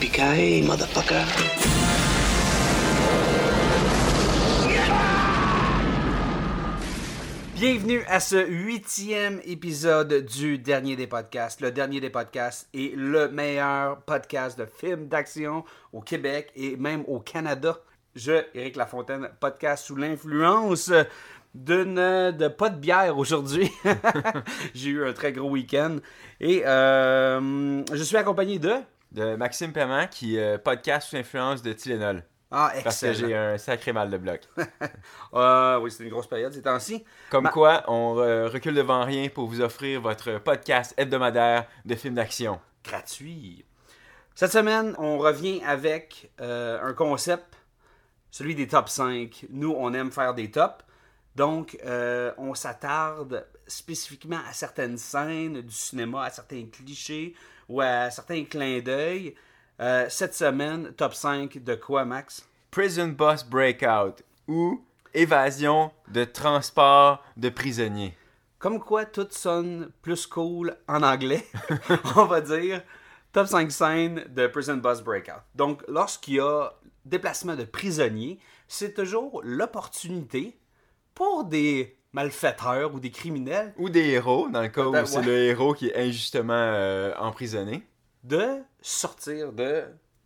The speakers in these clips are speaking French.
Motherfucker. Bienvenue à ce huitième épisode du dernier des podcasts. Le dernier des podcasts est le meilleur podcast de films d'action au Québec et même au Canada. Je, Éric Lafontaine, podcast sous l'influence d'une de pas de bière aujourd'hui. J'ai eu un très gros week-end et euh, je suis accompagné de de Maxime Paiement qui euh, podcast sous influence de Tylenol. ah Parce que excellent. j'ai un sacré mal de bloc. Ah oui, c'est une grosse période ces temps-ci. Comme Ma- quoi, on euh, recule devant rien pour vous offrir votre podcast hebdomadaire de films d'action. gratuit. Cette semaine, on revient avec euh, un concept, celui des top 5. Nous, on aime faire des tops. Donc, on s'attarde spécifiquement à certaines scènes du cinéma, à certains clichés ou à certains clins d'œil. Euh, cette semaine, top 5 de quoi, Max? Prison Boss Breakout ou Évasion de transport de prisonniers. Comme quoi, tout sonne plus cool en anglais, on va dire. Top 5 scènes de Prison Bus Breakout. Donc, lorsqu'il y a déplacement de prisonniers, c'est toujours l'opportunité pour des malfaiteurs ou des criminels Ou des héros, dans le cas où Ben, c'est ouais. le héros qui est injustement euh, emprisonné. de sortir de,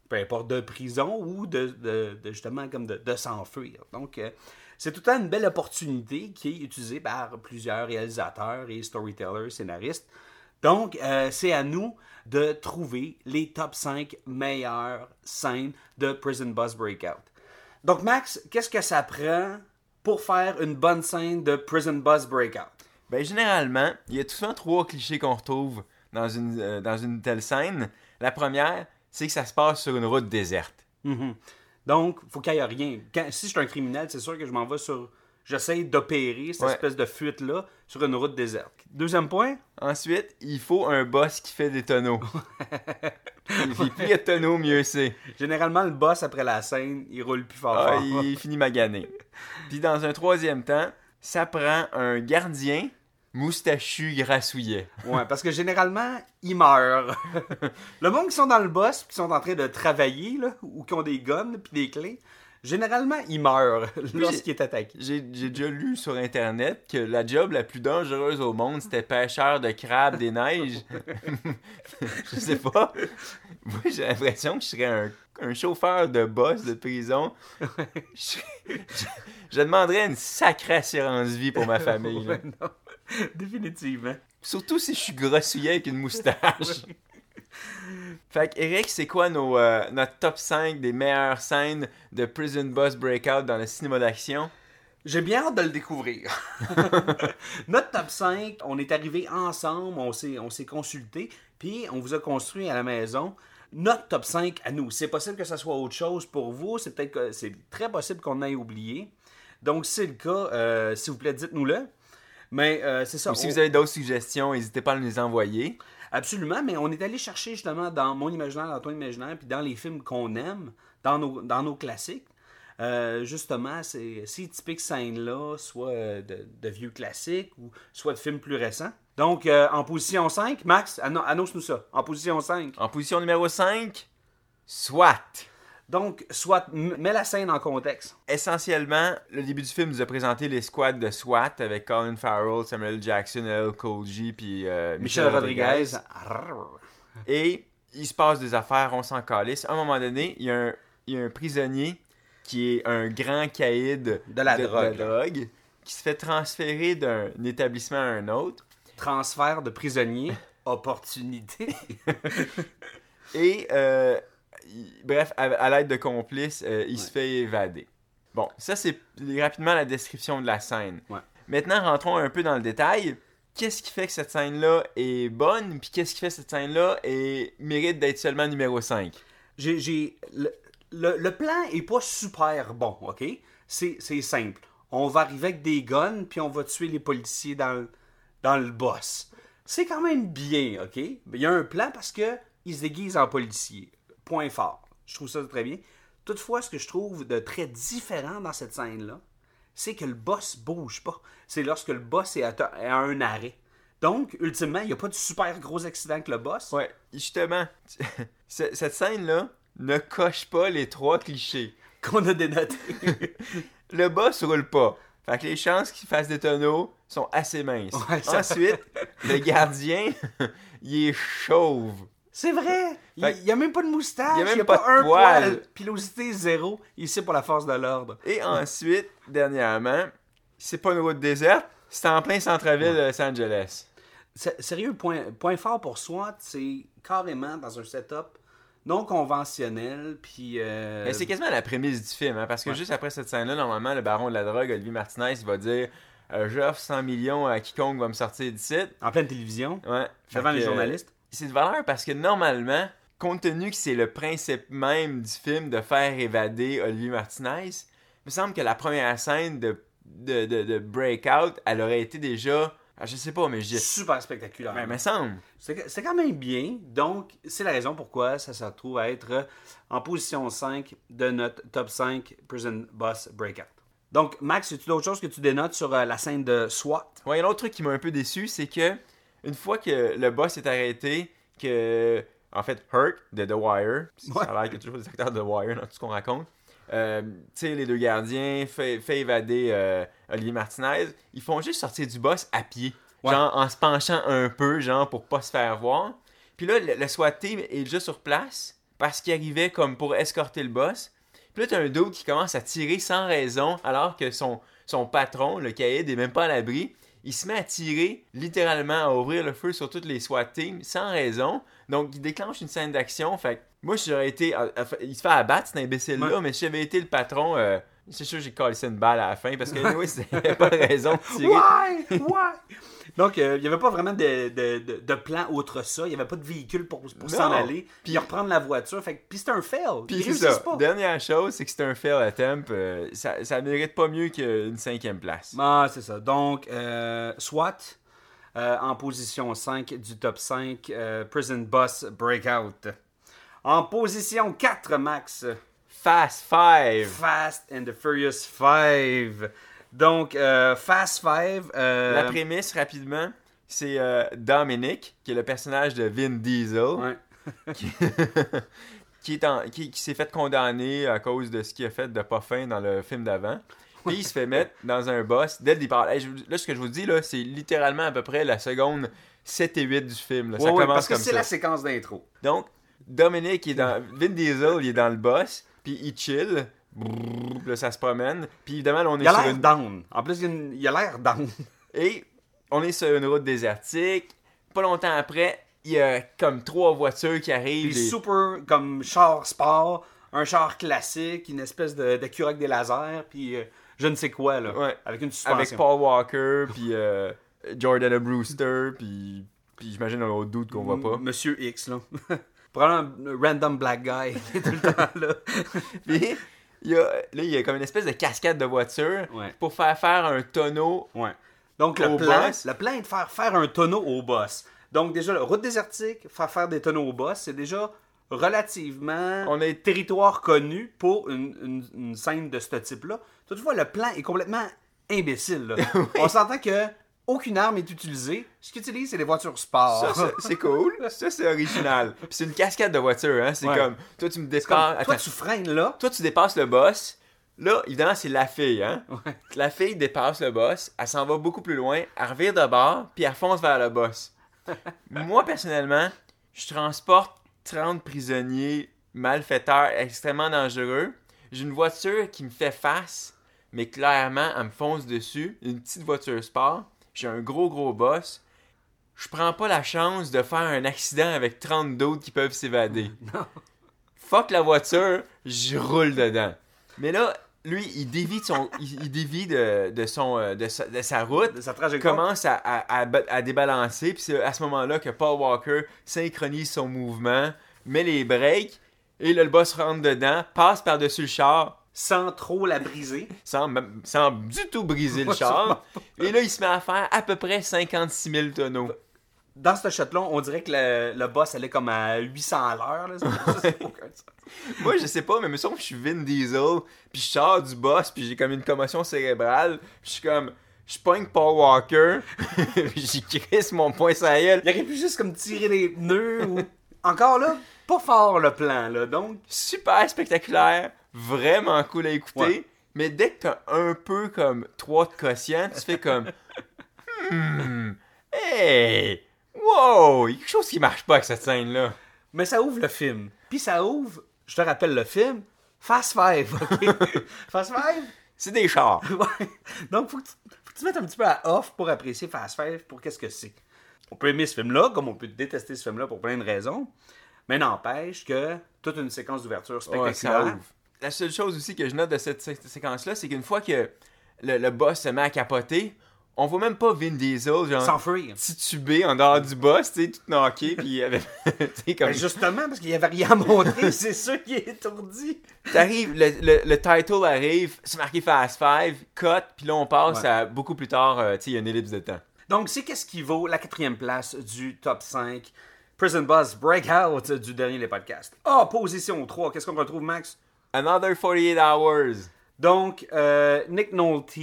peu importe, de prison ou de, de- de justement comme de, de s'enfuir. Donc, euh, c'est tout le temps une belle opportunité qui est utilisée par plusieurs réalisateurs et storytellers, scénaristes. Donc, euh, c'est à nous de trouver les top 5 meilleures scènes de Prison Bus Breakout. Donc, Max, qu'est-ce que ça prend pour faire une bonne scène de Prison Bus Breakout? Ben, généralement, il y a tout souvent trois clichés qu'on retrouve dans une, euh, dans une telle scène. La première, c'est que ça se passe sur une route déserte. Mhm. Donc, faut qu'il n'y ait rien. Quand- si je suis un criminel, c'est sûr que je m'en vais sur. J'essaie d'opérer cette Ouais. espèce de fuite-là sur une route déserte. Deuxième point, Ensuite, il faut un boss qui fait des tonneaux. Puis plus il y a de tonneaux, mieux c'est. généralement, le boss, après la scène, il roule plus fort. Ah, fort. il finit magané. Puis dans un troisième temps, ça prend un gardien moustachu grassouillet. Ouais, parce que généralement, ils meurent. le monde qui sont dans le boss, qui sont en train de travailler, là, ou qui ont des guns, puis des clés, généralement, ils meurent lorsqu'il est attaqué. J'ai déjà lu sur internet que la job la plus dangereuse au monde, c'était pêcheur de crabes des neiges. je sais pas. Moi, j'ai l'impression que je serais un, un chauffeur de boss de prison. Je, serais- je- je demanderais une sacrée assurance vie pour ma famille. Ouais, non. Définitivement. Surtout si je suis grossouillet avec une moustache. Fait que, Eric, c'est quoi nos, euh, notre top 5 des meilleures scènes de Prison Boss Breakout dans le cinéma d'action? J'ai bien hâte de le découvrir. Notre top 5, on est arrivé ensemble, on s'est, on s'est consulté, puis on vous a construit à la maison notre top 5 à nous. C'est possible que ça soit autre chose pour vous, c'est peut-être que c'est très possible qu'on ait oublié. Donc, si c'est le cas, euh, s'il vous plaît, dites-nous-le. Mais euh, c'est ça. Ou si on- vous avez d'autres suggestions, n'hésitez pas à nous les envoyer. Absolument, mais on est allé chercher justement dans mon imaginaire, dans ton imaginaire, puis dans les films qu'on aime, dans nos, dans nos classiques. Euh, justement, ces, ces typiques scènes-là, soit euh, de, vieux classiques ou soit de films plus récents. Donc, euh, en position 5, Max, anno- annonce-nous ça. En position 5. En position numéro 5, SWAT. Donc, m- mets la scène en contexte. Essentiellement, le début du film nous a présenté les squads de SWAT avec Colin Farrell, Samuel Jackson, L. G, puis euh, Michel Rodriguez. Et il se passe des affaires, on s'en calisse. À un moment donné, il y a un, il y a un prisonnier qui est un grand caïd De la drogue. drogue, qui se fait transférer d'un établissement à un autre. Transfert de prisonnier, opportunité. Et, euh, il- bref, à, à l'aide de complices, euh, il se fait évader. Bon, ça c'est rapidement la description de la scène. Ouais. Maintenant, rentrons un peu dans le détail. Qu'est-ce qui fait que cette scène-là est bonne, puis qu'est-ce qui fait que cette scène-là est... mérite d'être seulement numéro 5? j'ai, le, le- le plan est pas super bon, ok? C'est, simple. On va arriver avec des guns, puis on va tuer les policiers dans, le- dans le boss. C'est quand même bien, ok? Il y a un plan parce que il se déguise en policier. Point fort. Je trouve ça très bien. Toutefois, ce que je trouve de très différent dans cette scène-là, c'est que le boss bouge pas. C'est lorsque le boss est à, un arrêt. Donc, ultimement, il n'y a pas de super gros accident avec le boss. Ouais, justement, ce- cette scène-là ne coche pas les trois clichés. Qu'on a dénoté. Le boss roule pas. Fait que les chances qu'il fasse des tonneaux sont assez minces. Ouais, ça- Ensuite, le gardien, il est chauve. C'est vrai! Il n'y a même pas de moustache, Il y il a n'y même a, pas, pas de un poil. poil. Pilosité zéro, ici pour la force de l'ordre. Et ensuite, dernièrement, c'est pas une route déserte, c'est en plein centre-ville de Los Angeles. Sérieux, point, point fort pour SWAT, c'est carrément dans un setup non conventionnel, puis... euh, Mais c'est quasiment la prémisse du film, hein, parce que Ouais. juste après cette scène-là, normalement, le baron de la drogue, Olivier Martinez, il va dire euh, J'offre 100 millions à quiconque va me sortir d'ici. En pleine télévision, Ouais. Devant les euh, journalistes. C'est de valeur parce que normalement, compte tenu que c'est le principe même du film de faire évader Olivier Martinez, il me semble que la première scène de, de, de, de Breakout, elle aurait été déjà. ah, Je sais pas, mais je dis. Super spectaculaire. Ben, il me semble. C'est quand même bien. Donc, c'est la raison pourquoi ça se retrouve à être en position 5 de notre top 5 Prison Boss Breakout. Donc, Max, as-tu d'autres choses que tu dénotes sur euh, la scène de SWAT? Ouais, un autre truc qui m'a un peu déçu, c'est que une fois que le boss est arrêté, que en fait Hurt de The Wire, Ouais. ça a l'air qu'il y a toujours des acteurs de The Wire dans tout ce qu'on raconte. euh, tu sais, les deux gardiens fait, fait évader euh, Olivier Martinez. Ils font juste sortir du boss à pied. Ouais. Genre en se penchant un peu, genre pour pas se faire voir. Puis là, le, le SWAT team est déjà sur place parce qu'il arrivait comme pour escorter le boss. Puis là, t'as un dude qui commence à tirer sans raison alors que son, son patron, le caïd, est même pas à l'abri. Il se met à tirer, littéralement, à ouvrir le feu sur toutes les SWAT teams sans raison. Donc, il déclenche une scène d'action. Fait que moi, j'aurais été. à- à- il se fait abattre, cet imbécile-là, Ouais. mais si j'avais été le patron, euh, c'est sûr que j'ai collé une balle à la fin parce que, oui, c'était pas de raison de tirer. Ouais! Ouais! Donc, euh, il n'y avait pas vraiment de, de, de, de plan outre ça. Il n'y avait pas de véhicule pour, s'en aller. Puis reprendre la voiture. Fait puis c'était un fail. Puis c'est ça. pas. Dernière chose, c'est que c'est un fail attempt. euh, ça, ça mérite pas mieux qu'une cinquième place. Ah, c'est ça. Donc, euh, SWAT, en position 5 du top 5, euh, Prison Boss Breakout. En position 4, Max, Fast Five. Fast and the Furious 5. Donc, euh, Fast 5. euh, La prémisse, rapidement, c'est euh, Dominic, qui est le personnage de Vin Diesel, ouais. qui, qui est en- qui, qui s'est fait condamner à cause de ce qu'il a fait de pas fin dans le film d'avant. Puis il se fait mettre dans un boss dès le départ. Hey, je vous- là, ce que je vous dis, là, c'est littéralement à peu près la seconde 7 et 8 du film. là. Ça Ouais, commence parce que comme c'est ça. la séquence d'intro. Donc, Dominic, est dans. Vin Diesel, il est dans le boss, puis il chill. Brrr, là, ça se promène. Puis évidemment, là, on est Il a sur une. down. En plus, il, y a une- il a l'air down. Et on est sur une route désertique. Pas longtemps après, il y a comme trois voitures qui arrivent. Super comme char sport, un char classique, une espèce de, de avec des lasers, puis euh, je ne sais quoi, là. Ouais. Avec une suspension. avec Paul Walker, puis euh, Jordana Brewster, puis. Puis j'imagine un autre doute qu'on voit pas. Monsieur X, là. Probablement un random black guy qui est tout le temps là. Puis il y a, là, il y a comme une espèce de cascade de voitures Ouais. pour faire faire un tonneau. Ouais. Donc, le Au plan, boss. le plan est de faire faire un tonneau au boss. Donc, déjà, la route désertique, faire faire des tonneaux au boss, c'est déjà relativement On est- territoire connu pour une, une- une scène de ce type-là. Toutefois, le plan est complètement imbécile. là. On s'entend que aucune arme est utilisée. Ce qu'ils utilisent, c'est des voitures sport. Ça, c'est cool. Ça, c'est original. Puis c'est une cascade de voitures, hein. C'est Ouais. comme, toi, tu me comme, dépasses. toi, tu freines là. Toi, tu dépasses le boss. Là, évidemment, c'est la fille, hein. La fille dépasse le boss. Elle s'en va beaucoup plus loin. Elle revire de bord, puis elle fonce vers le boss. Moi, personnellement, je transporte 30 prisonniers malfaiteurs extrêmement dangereux. J'ai une voiture qui me fait face, mais clairement, elle me fonce dessus. Une petite voiture sport. J'ai un gros, gros boss. Je prends pas la chance de faire un accident avec 30 d'autres qui peuvent s'évader. Fuck la voiture, je roule dedans. Mais là, lui, il dévie de, son, il, il dévie de, de son, euh, de, sa, de sa route De sa trajectoire. commence à, à, à ba- à débalancer. Puis c'est à ce moment-là que Paul Walker synchronise son mouvement, met les breaks. Et là, le boss rentre dedans, passe par-dessus le char, Sans trop la briser. sans, sans du tout briser le char. Et là, il se met à faire à peu près 56 000 tonneaux. Dans ce shot-là, on dirait que le, le boss allait comme à 800 à l'heure. Moi, je sais pas, mais me semble que je suis Vin Diesel, puis je sors du boss, puis j'ai comme une commotion cérébrale, puis je suis comme, je pogne Paul Walker, j'y crisse mon poing la gueule. Il aurait pu juste comme tirer les pneus ou... Encore là, pas fort le plan, là. Donc, Super spectaculaire, vraiment cool à écouter, Ouais. mais dès que t'as un peu comme 3 de quotient, tu fais comme, hmm, hey, wow, il y a quelque chose qui marche pas avec cette scène-là. mais ça ouvre le film. Puis ça ouvre, je te rappelle le film, Fast Five, ok? Fast Five? C'est des chars. Ouais. Donc, faut que, tu, faut que tu mettes un petit peu à off pour apprécier Fast Five pour qu'est-ce que c'est. On peut aimer ce film-là, comme on peut détester ce film-là pour plein de raisons. Mais n'empêche que toute une séquence d'ouverture Ouais, spectaculaire. ouvre. La seule chose aussi que je note de cette, sé- séquence-là, c'est qu'une fois que le, le boss se met à capoter, on voit même pas Vin Diesel, genre, titubé en dehors du boss, tu sais, tout knocké, puis sais, comme, Ben, justement, parce qu'il n'y avait rien à montrer, c'est sûr qu'il est étourdi. t'arrives, le, le, le title arrive, c'est marqué Fast Five, cut, puis là on passe Ouais. à beaucoup plus tard, euh, tu sais, il y a une ellipse de temps. Donc, c'est qu'est-ce qui vaut la quatrième place du top 5 Prison Buzz Breakout du dernier des podcasts? Ah, position 3, qu'est-ce qu'on retrouve, Max? Another 48 hours. Donc, euh, Nick Nolte,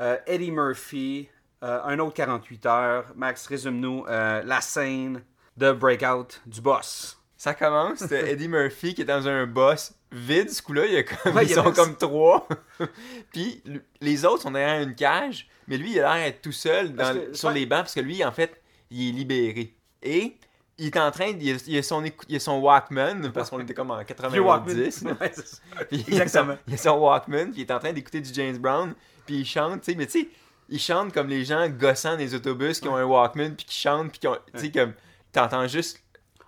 euh, Eddie Murphy, euh, un autre 48 heures. Max, résume-nous la scène de Breakout du boss. Ça commence, Eddie Murphy qui est dans un boss vide, ce coup-là, il y a comme, Ouais, ils il y a sont comme trois. Puis les autres sont derrière une cage, mais lui, il a l'air d'être tout seul dans- que- sur ouais. les bancs parce que lui, en fait, il est libéré. Et il est en train, de- il a, il a son, il a son Walkman, parce qu'on était comme en Vieux Walkman. 90. là. Ouais, c'est ça. Puis il a son- Exactement. Il a son Walkman, puis il est en train d'écouter du James Brown, puis il chante, tu sais, mais tu sais, il chante comme les gens gossant des autobus qui ont un Walkman, puis qui chantent, puis qui ont, tu sais, comme, t'entends juste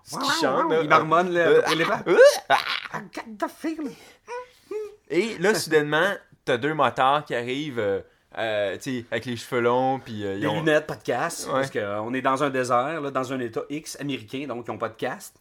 ce qu'ils chantent. là. Il marmonne là, Euh, euh, got the feeling. Et là, soudainement, t'as deux motards qui arrivent, euh, euh, avec les cheveux longs, puis euh, ils Les ont- lunettes, pas de casque. Ouais. Parce qu'on est dans un désert, là, dans un état X américain, donc ils n'ont pas de casque.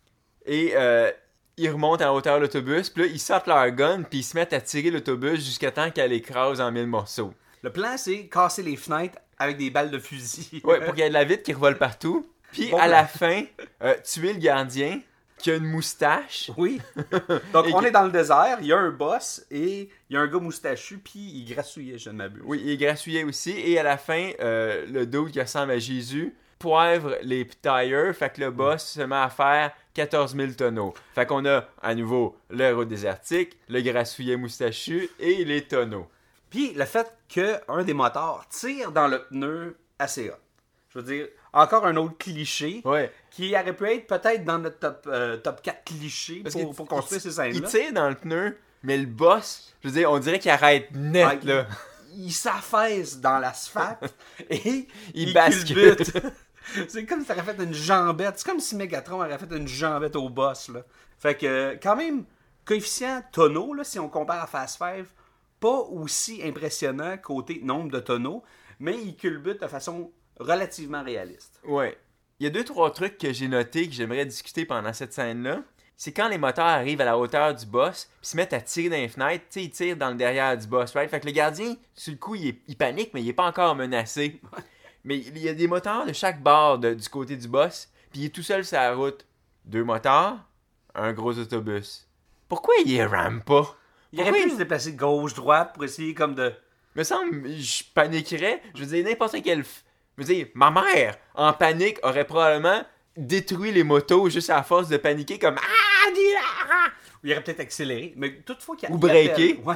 Et euh, ils remontent à la hauteur de l'autobus, puis là, ils sortent leur gun, puis ils se mettent à tirer l'autobus jusqu'à temps qu'elle écrase en mille morceaux. Le plan, c'est casser les fenêtres avec des balles de fusil. Ouais, pour qu'il y ait de la vitre qui revole partout. Puis Bon à plan. la fin, euh, tuer le gardien qui a une moustache. Oui. Donc, on est dans le désert, il y a un boss et il y a un gars moustachu, puis il grassouillait, je ne m'abuse. Oui, il est grassouillé aussi. Et à la fin, euh, le dude qui ressemble à Jésus poivre les tires. Fait que le boss se met à faire 14 000 tonneaux. Fait qu'on a à nouveau le héros désertique, le grassouillet moustachu et les tonneaux. Puis le fait qu'un des moteurs tire dans le pneu assez hot. Je veux dire, encore un autre cliché Ouais. qui aurait pu être peut-être dans notre top, euh, top 4 clichés Parce pour, pour construire il- ces scènes-là. Il tire dans le pneu, mais le boss, je veux dire, on dirait qu'il arrête net, Ouais, là. il s'affaisse dans l'asphalte et Il bascule. culbute. C'est comme si ça aurait fait une jambette. C'est comme si Megatron aurait fait une jambette au boss. Là. Fait que, quand même, coefficient tonneau, là, si on compare à Fast Five, pas aussi impressionnant côté nombre de tonneaux, mais il culbute de façon relativement réaliste. Ouais. Il y a deux, trois trucs que j'ai notés que j'aimerais discuter pendant cette scène-là. C'est quand les moteurs arrivent à la hauteur du boss, puis se mettent à tirer dans les fenêtres, tu sais, ils tirent dans le derrière du boss, right? Fait que le gardien, sur le coup, il, est- il panique, mais il est pas encore menacé. Mais il y a des moteurs de chaque bord de- du côté du boss, puis il est tout seul sur la route. Deux moteurs, un gros autobus. Pourquoi il les rame pas? Il aurait pu se déplacer gauche-droite pour essayer comme de... me semble, je paniquerais. Je veux dire, n'importe quel. Je veux dire, ma mère, en panique, aurait probablement détruit les motos juste à force de paniquer comme Ah, dis ah! Il aurait peut-être accéléré, mais toutefois qu'il Ou breaké. Ouais.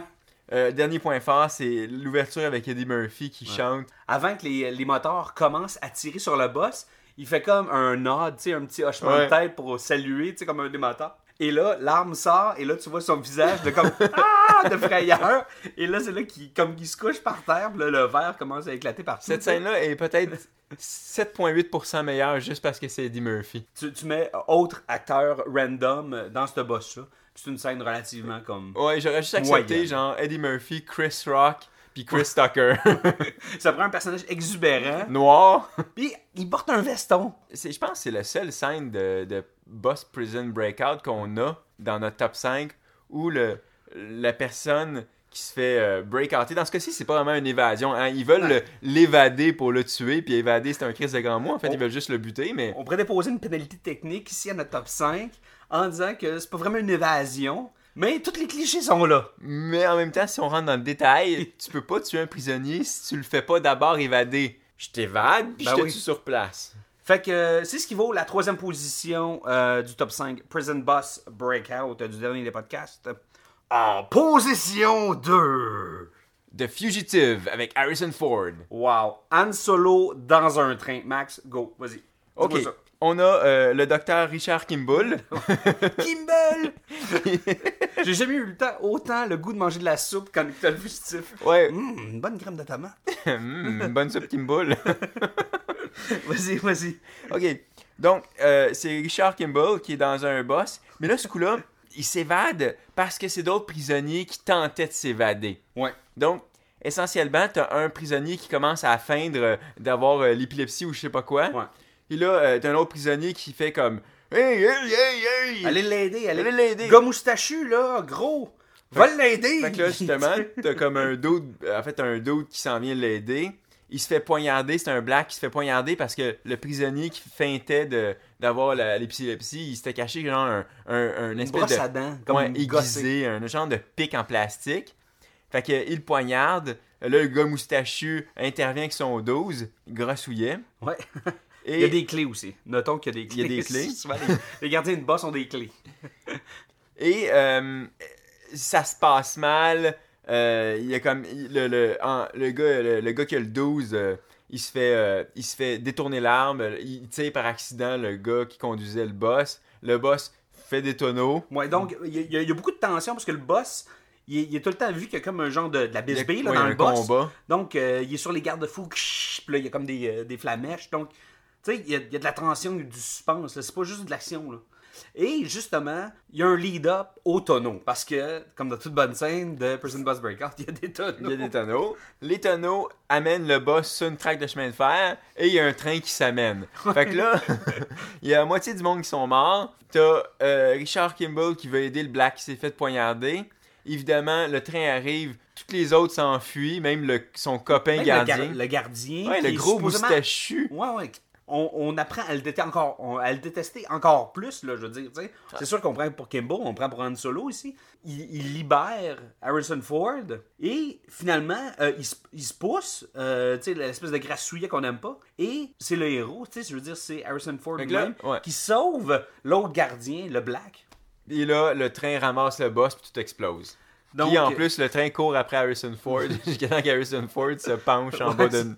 Euh, Dernier point fort, c'est l'ouverture avec Eddie Murphy qui chante. avant que les, les moteurs commencent à tirer sur le boss, il fait comme un nod, un petit hochement Ouais. de tête pour saluer, tu sais, comme un des moteurs. Et là, l'arme sort, et là, tu vois son visage de comme ah, de frayeur. Et là, c'est là qu'il comme se couche par terre, puis là, le verre commence à éclater partout. Cette scène-là est peut-être 7,8% meilleure juste parce que c'est Eddie Murphy. Tu, tu mets autre acteur random dans ce boss-là. C'est une scène relativement comme. Ouais, j'aurais juste accepté Moyenne. genre Eddie Murphy, Chris Rock, puis Chris Tucker. Ça prend un personnage exubérant. Noir. Puis il porte un veston. C'est- Je pense que c'est la seule scène de, de Boss Prison Breakout qu'on a dans notre top 5 où le, la personne qui se fait euh, breakouter. Dans ce cas-ci, c'est pas vraiment une évasion. hein. Ils veulent le- l'évader pour le tuer, puis évader, c'est un crise de grand mot. En fait, ils veulent juste le buter, mais. On pourrait déposer une pénalité technique ici à notre top 5 en disant que c'est pas vraiment une évasion, mais tous les clichés sont là. Mais en même temps, si on rentre dans le détail, tu peux pas tuer un prisonnier si tu le fais pas d'abord évader. Je t'évade, puis Ben je te oui. tue sur place. Fait que euh, c'est ce qui vaut la troisième position euh, du top 5 Prison Boss Breakout euh, du dernier des podcasts. En position 2. The Fugitive avec Harrison Ford. Wow. Han Solo dans un train. Max, go, vas-y. Ok. Ça. On a euh, le docteur Richard Kimball. Kimball! J'ai jamais eu le temps, autant le goût de manger de la soupe quand t'as le fugitif. ouais, Hum, une bonne crème de tomate. Hmm, une bonne soupe Kimball. Vas-y, vas-y. ok. Donc, euh, c'est Richard Kimball qui est dans un boss. Mais là, ce coup-là, il s'évade parce que c'est d'autres prisonniers qui tentaient de s'évader. Ouais. Donc, essentiellement, t'as un prisonnier qui commence à feindre d'avoir euh, l'épilepsie ou je sais pas quoi. Ouais. Et là, euh, t'as un autre prisonnier qui fait comme Hey, hey, hey, hey! Allez l'aider, allez Allez l'aider! Gars moustachu, là, gros. Va l'aider! Fait que là, justement, t'as comme un dude, en fait, un dude qui s'en vient l'aider. Il se fait poignarder, c'est un black qui se fait poignarder parce que le prisonnier qui feintait de, d'avoir l'épilepsie, il s'était caché genre un, un, un Une espèce brosse de... à dents, comme ouais, une aiguisé, un genre de pic en plastique. Fait que il le poignarde. Là, le gars moustachu intervient avec son 12, grassouillet. Ouais. Et Il y a des clés aussi. Notons qu'il y a des Il y clés. a des clés. Souvent, les, les gardiens de boss ont des clés. Et euh, ça se passe mal. Euh, il y a comme le, le, en- le gars le, le gars qui a le 12 euh, il se fait il se fait détourner l'arme il tire par accident le gars qui conduisait le boss le boss fait des tonneaux Ouais, donc, il y, a- y y beaucoup de tension parce que le boss, il est, il est tout le temps vu qu'il y a comme un genre de, de la bisbille dans le boss. combat. Donc, euh, il est sur les garde-fous, ksh, puis là, il y a comme des, euh, des flamèches. Donc, tu sais, il y, a, il y a de la tension, du suspense. C'est pas juste de l'action. là. Et justement, il y a un lead-up au tonneau. Parce que, comme dans toute bonne scène de Prison Boss Breakout, il y a des tonneaux. il y a des tonneaux les tonneaux amènent le boss sur une traque de chemin de fer et il y a un train qui s'amène fait que là il y a la moitié du monde qui sont morts t'as euh, Richard Kimball qui veut aider le black qui s'est fait poignarder évidemment le train arrive toutes les autres s'enfuient même le, son copain Même le, gardien gar- le gardien. ouais le gros moustachu Ouais, ouais. On, on apprend à le, détester encore, on- à le détester encore plus, là, je veux dire. sais. C'est sûr qu'on prend pour Kimbo, on prend pour Han Solo ici. Il, il libère Harrison Ford et finalement, euh, il, se- il se pousse, euh, l'espèce de grassouillet qu'on n'aime pas. Et c'est le héros, je veux dire, c'est Harrison Ford ouais. qui sauve l'autre gardien, le Black. et là le train ramasse le boss puis tout explose Donc, puis en plus le train court après Harrison Ford jusqu'à temps qu'Harrison Ford se penche en bas Ouais, d'une d'une-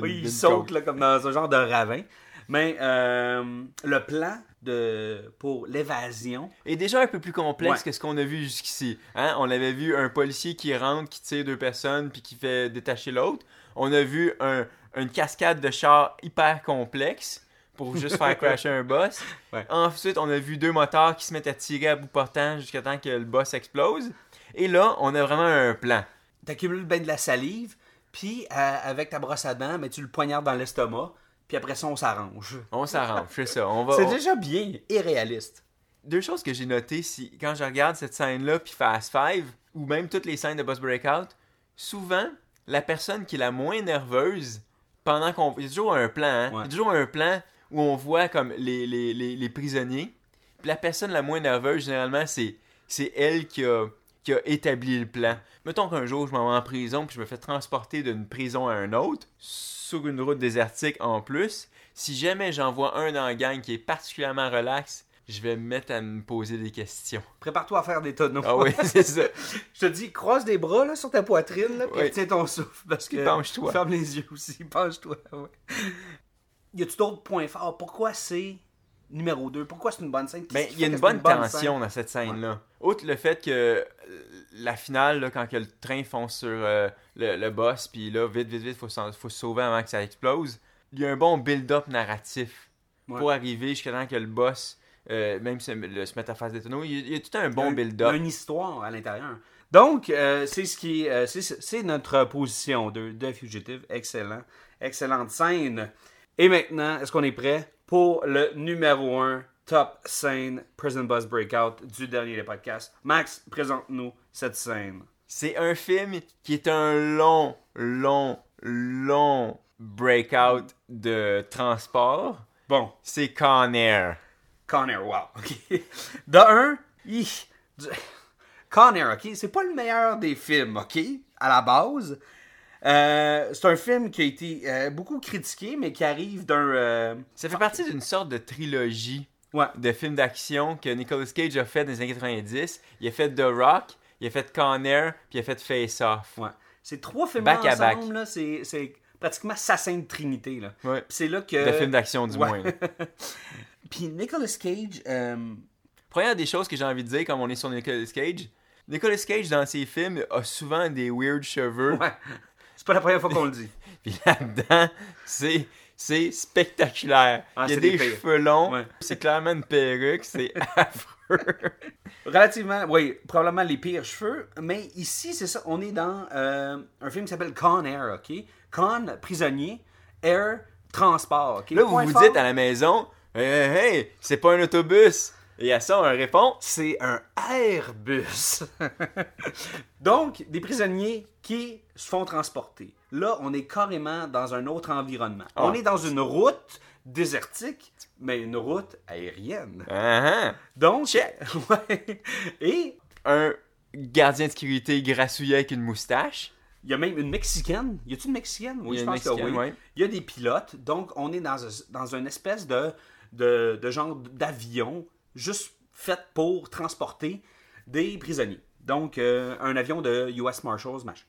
Oui, il saute là, comme dans un genre de ravin. Mais euh, le plan de, pour l'évasion, est déjà un peu plus complexe Ouais. que ce qu'on a vu jusqu'ici. Hein? On avait vu un policier qui rentre, qui tire deux personnes, puis qui fait détacher l'autre. On a vu un, une cascade de chars hyper complexe pour juste faire crasher un boss. Ouais. Ensuite, on a vu deux moteurs qui se mettent à tirer à bout portant jusqu'à temps que le boss explose. Et là, on a vraiment un plan. t'accumules bien de la salive, puis euh, avec ta brosse à dents, mais tu le poignardes dans l'estomac, puis après ça, on s'arrange. On s'arrange, c'est ça. On va, C'est on- déjà bien et réaliste. Deux choses que j'ai notées, si, quand je regarde cette scène-là, puis Fast Five, ou même toutes les scènes de Boss Breakout, souvent, la personne qui est la moins nerveuse, pendant qu'on... Il y a toujours un plan, hein? Il y a toujours un plan où on voit comme les, les, les, les prisonniers. Puis la personne la moins nerveuse, généralement, c'est, c'est elle qui a, qui a établi le plan. Mettons qu'un jour, je m'en vais en prison, puis je me fais transporter d'une prison à une autre, sur une route désertique en plus. Si jamais j'en vois un dans la gang qui est particulièrement relax, je vais me mettre à me poser des questions. Prépare-toi à faire des tonneaux. Ah oui, c'est ça. Je te dis, croise des bras là, sur ta poitrine, là, puis Oui. tiens ton souffle. Parce que... Penche-toi. Ferme les yeux aussi, penche-toi. Ouais. Y a-tu d'autres points forts? Pourquoi c'est numéro 2? Pourquoi c'est une bonne scène? Ben, il y a une bonne tension scène? dans cette scène-là. Outre le fait que euh, la finale, là, quand que le train fonce sur euh, le, le boss, puis là, vite, vite, vite, faut, faut se sauver avant que ça explose, il y a un bon build-up narratif Ouais. pour arriver jusqu'à temps que le boss, euh, même se, le- se mette à faire des tonneaux. Il y a, il y a tout un bon un- build-up. une histoire à l'intérieur. Donc, euh, c'est ce qui est, c'est, c'est notre position de, de Fugitive. Excellent. Excellente scène. Et maintenant, est-ce qu'on est prêt? Pour le numéro 1 top scène Prison Bus Breakout du dernier des podcasts? Max, présente-nous cette scène. C'est un film qui est un long, long, long breakout de transport. Bon, C'est Con Air. Con Air, wow. ok. De un, Con Air, ok, c'est pas le meilleur des films, ok, à la base. Euh, c'est un film qui a été euh, beaucoup critiqué, mais qui arrive d'un. euh, Ça fait partie d'une sorte de trilogie Ouais. de films d'action que Nicolas Cage a fait dans les années 90. Il a fait The Rock, il a fait Con Air, puis il a fait Face Off. Ouais. C'est trois films Back à back. ensemble, là, c'est, pratiquement sa sainte trinité, là. Ouais. Puis c'est là que... De films d'action, du ouais. moins. Puis Nicolas Cage, euh, Première des choses que j'ai envie de dire, comme on est sur Nicolas Cage, Nicolas Cage, dans ses films, a souvent des weird cheveux. ouais, c'est pas la première fois qu'on le dit. Puis là-dedans, c'est, c'est spectaculaire. Ah, il y a des cheveux longs, Ouais. c'est clairement une perruque, c'est affreux. Relativement, oui, probablement les pires cheveux, mais ici, c'est ça, on est dans euh, un film qui s'appelle Con Air, ok? Con, prisonnier, Air, transport? Là, vous vous fort, dites à la maison, hey, hey, hey, c'est pas un autobus. Et à ça, on répond, c'est un Airbus. Donc, des prisonniers qui se font transporter. Là, on est carrément dans un autre environnement. Ah. On est dans une route désertique, mais une route aérienne. ah, ah. Donc, Check. ouais. Et un gardien de sécurité grassouillé avec une moustache. il y a même une Mexicaine. Y a-t-il une Mexicaine? Oui, je pense que oui. ouais. Il y a des pilotes. Donc, on est dans, un- dans une espèce de, de, de genre d'avion juste fait pour transporter des prisonniers. Donc, euh, un avion de US Marshals, machin.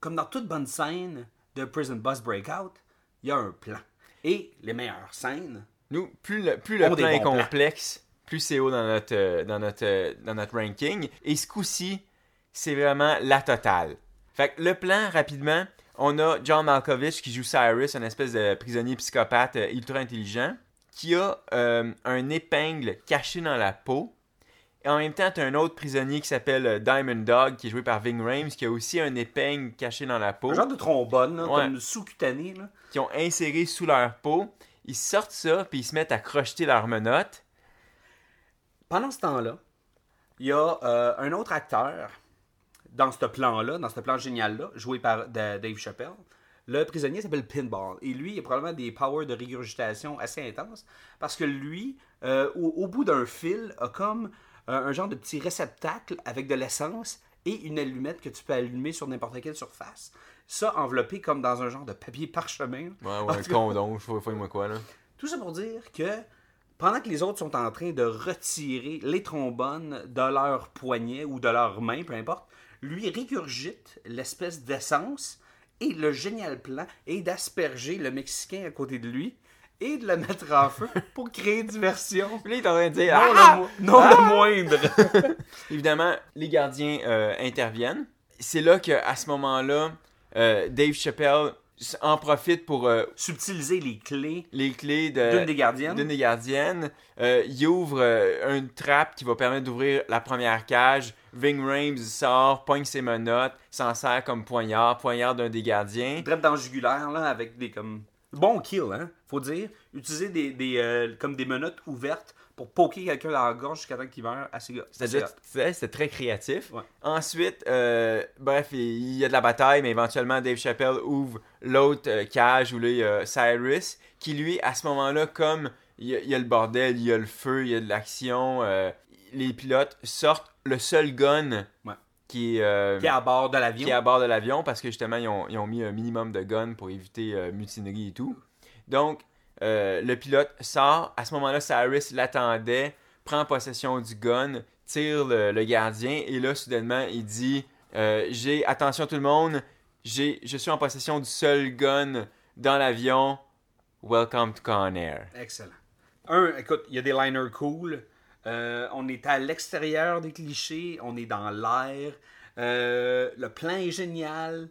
Comme dans toute bonne scène de Prison Bus Breakout, il y a un plan. Et les meilleures scènes, Nous, plus le, plus le plan est plans. complexe, plus c'est haut dans notre, euh, dans, notre, euh, dans notre ranking. Et ce coup-ci, c'est vraiment la totale. Fait que le plan, rapidement, on a John Malkovich qui joue Cyrus, un espèce de prisonnier psychopathe ultra intelligent, qui a euh, un épingle caché dans la peau. Et en même temps, tu as un autre prisonnier qui s'appelle euh, Diamond Dog, qui est joué par Ving Rhames, qui a aussi un épingle caché dans la peau un genre de trombone, là, Ouais. comme sous-cutané. là. qui ont inséré sous leur peau. Ils sortent ça, puis ils se mettent à crocheter leurs menottes. Pendant ce temps-là, il y a euh, un autre acteur dans ce plan-là, dans ce plan génial-là, joué par Da- Dave Chappelle. Le prisonnier s'appelle Pinball. Et lui, il a probablement des powers de régurgitation assez intenses. Parce que lui, euh, au, au bout d'un fil, a comme euh, un genre de petit réceptacle avec de l'essence et une allumette que tu peux allumer sur n'importe quelle surface. Ça enveloppé comme dans un genre de papier parchemin. Ouais, ouais, un condom, je sais moi quoi, là. tout ça pour dire que pendant que les autres sont en train de retirer les trombones de leurs poignets ou de leurs mains, peu importe, lui régurgite l'espèce d'essence et le génial plan est d'asperger le Mexicain à côté de lui et de le mettre en feu pour créer diversion. Puis là, il est en train de dire Non, Ah! le, mo- non le moindre. Évidemment, les gardiens euh, interviennent. C'est là qu'à ce moment-là, euh, Dave Chappelle en profite pour euh, Subtiliser les clés les clés de- d'une des gardiennes. des gardiennes. Euh, il ouvre euh, une trappe qui va permettre d'ouvrir la première cage. Ving Rhames sort, pogne ses menottes, s'en sert comme poignard, poignard d'un des gardiens. Traite dans le jugulaire, là, avec des comme. Bon kill, hein, faut dire. Utiliser des, des, euh, comme des menottes ouvertes pour poker quelqu'un dans la gorge jusqu'à temps qu'il meurt assez C'est-à-dire, c'était c'était très créatif. Ouais. Ensuite, euh, bref, il y a de la bataille, mais éventuellement, Dave Chappelle ouvre l'autre euh, cage où là, il y a Cyrus, qui lui, à ce moment-là, comme il y, a, il y a le bordel, il y a le feu, il y a de l'action, les pilotes sortent le seul gun Ouais. Qui est, euh, Qui est à bord de l'avion. qui est à bord de l'avion parce que justement, ils ont, ils ont mis un minimum de guns pour éviter euh, mutinerie et tout. Donc, euh, le pilote sort. À ce moment-là, Cyrus l'attendait, prend possession du gun, tire le, le gardien et là, soudainement, il dit J'ai, attention tout le monde, j'ai, je suis en possession du seul gun dans l'avion. Welcome to Con Air. Excellent. Un, écoute, il y a des liners cool. Euh, on est à l'extérieur des clichés. On est dans l'air. Euh, le plan est génial.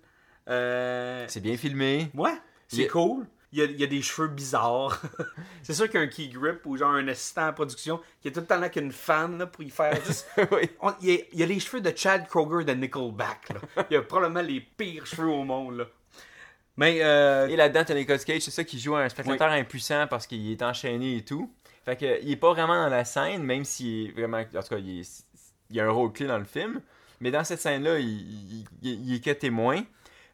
Euh, C'est bien filmé. Ouais, c'est Il- cool. il y a, il y a des cheveux bizarres. c'est sûr qu'un key grip ou genre un assistant à production qui est tout le temps là qu'une fan là, pour y faire juste. Oui. On- il, y a, il y a les cheveux de Chad Kroger de Nickelback. Là. Il y a probablement les pires cheveux au monde. Là. Mais euh, Et là-dedans, t'as Nicolas Cage, c'est ça qui joue un spectateur impuissant parce qu'il est enchaîné et tout. Fait que il est pas vraiment dans la scène, même s'il est vraiment. En tout cas, il, est- il a un rôle clé dans le film. Mais dans cette scène-là, il, il- est que témoin.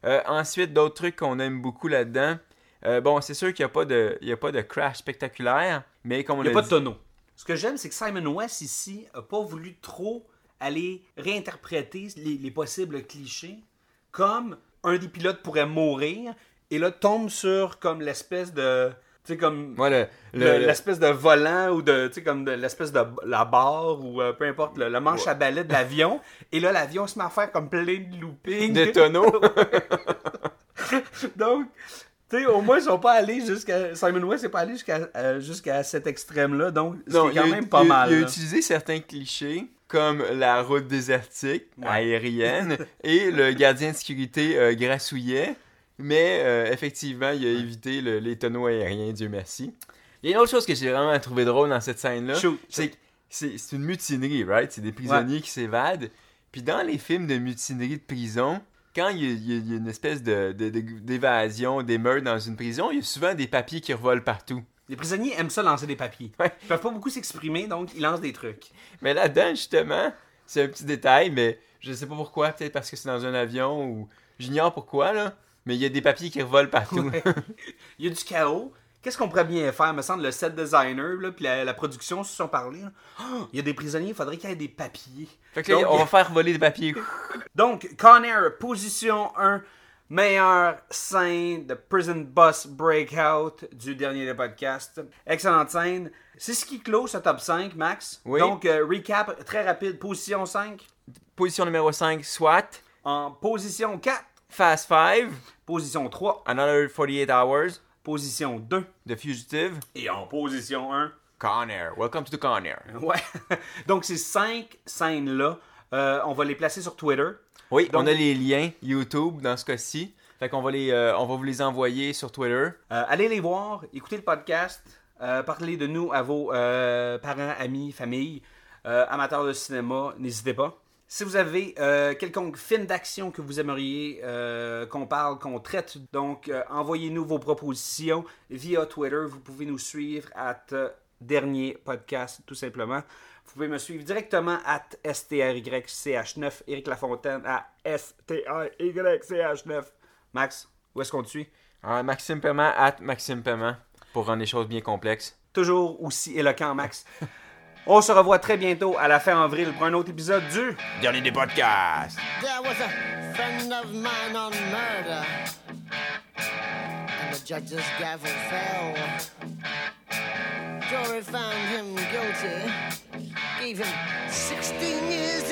Euh, ensuite, d'autres trucs qu'on aime beaucoup là-dedans. Euh, bon, c'est sûr qu'il n'y a, pas de- il y a pas de crash spectaculaire, mais comme on il n'y a pas de tonneau. Ce que j'aime, c'est que Simon West ici a pas voulu trop aller réinterpréter les, les possibles clichés comme un des pilotes pourrait mourir et là tombe sur comme l'espèce de. Tu sais, comme. Ouais, le- le- le- l'espèce de volant ou de tu sais comme l'espèce de la barre ou euh, peu importe le, manche à balai de l'avion et là l'avion se met à faire comme plein de looping de tonneau. donc tu sais au moins ils sont pas allés jusqu'à Simon West n'est pas allé jusqu'à euh, jusqu'à cet extrême là donc c'est quand il a, même pas il mal Il a là. utilisé certains clichés comme la route désertique aérienne et le gardien de sécurité euh, grassouillet, mais euh, effectivement, il a évité le- les tonneaux aériens, Dieu merci. Il y a une autre chose que j'ai vraiment trouvé drôle dans cette scène-là, c'est que c'est c'est une mutinerie, right? C'est des prisonniers qui s'évadent. Puis dans les films de mutinerie de prison, quand il y a, il y une espèce de- de- de- d'évasion, d'émeute dans une prison, il y a souvent des papiers qui revolent partout. les prisonniers aiment ça lancer des papiers Ouais. ils peuvent pas beaucoup s'exprimer donc ils lancent des trucs Mais là-dedans, justement, c'est un petit détail, mais je sais pas pourquoi. Peut-être parce que c'est dans un avion ou. J'ignore pourquoi, là. Mais il y a des papiers qui revolent partout. Ouais. il y a du chaos Qu'est-ce qu'on pourrait bien faire? Me semble le set designer là, puis la, la production se sont parlé. Oh, il y a des prisonniers, il faudrait qu'il y ait des papiers. fait que là, Donc, on va faire voler des papiers. Donc, Con Air, position 1, meilleure scène de Prison Bus Breakout du dernier des podcasts. Excellente scène. C'est ce qui clôt ce top 5, Max. Oui. Donc, euh, recap très rapide. Position 5. Position numéro 5, SWAT. En position 4. Fast 5. Position 3. Another 48 Hours. Position 2. The Fugitive. Et en position 1. Con Air. Welcome to the Con Air. Ouais. Donc, ces cinq scènes-là, euh, on va les placer sur Twitter. Oui, Donc- on a les liens YouTube dans ce cas-ci. Fait qu'on va les, euh, on va vous les envoyer sur Twitter. Euh, allez les voir, écoutez le podcast, parlez de nous à vos parents, amis, familles, euh, amateurs de cinéma, n'hésitez pas. Si vous avez euh, quelconque film d'action que vous aimeriez euh, qu'on parle, qu'on traite, donc euh, envoyez-nous vos propositions via Twitter. Vous pouvez nous suivre à dernier podcast tout simplement. Vous pouvez me suivre directement à STRYCH9, Eric Lafontaine à STRYCH9. Max, où est-ce qu'on te suit? Maxime Paiement, at Maxime Paiement, pour rendre les choses bien complexes. toujours aussi éloquent, Max. On se revoit très bientôt à la fin avril pour un autre épisode du Dernier des podcasts. There was a friend of mine on murder, and the judge's gavel fell. Jury found him guilty, gave him 16 years.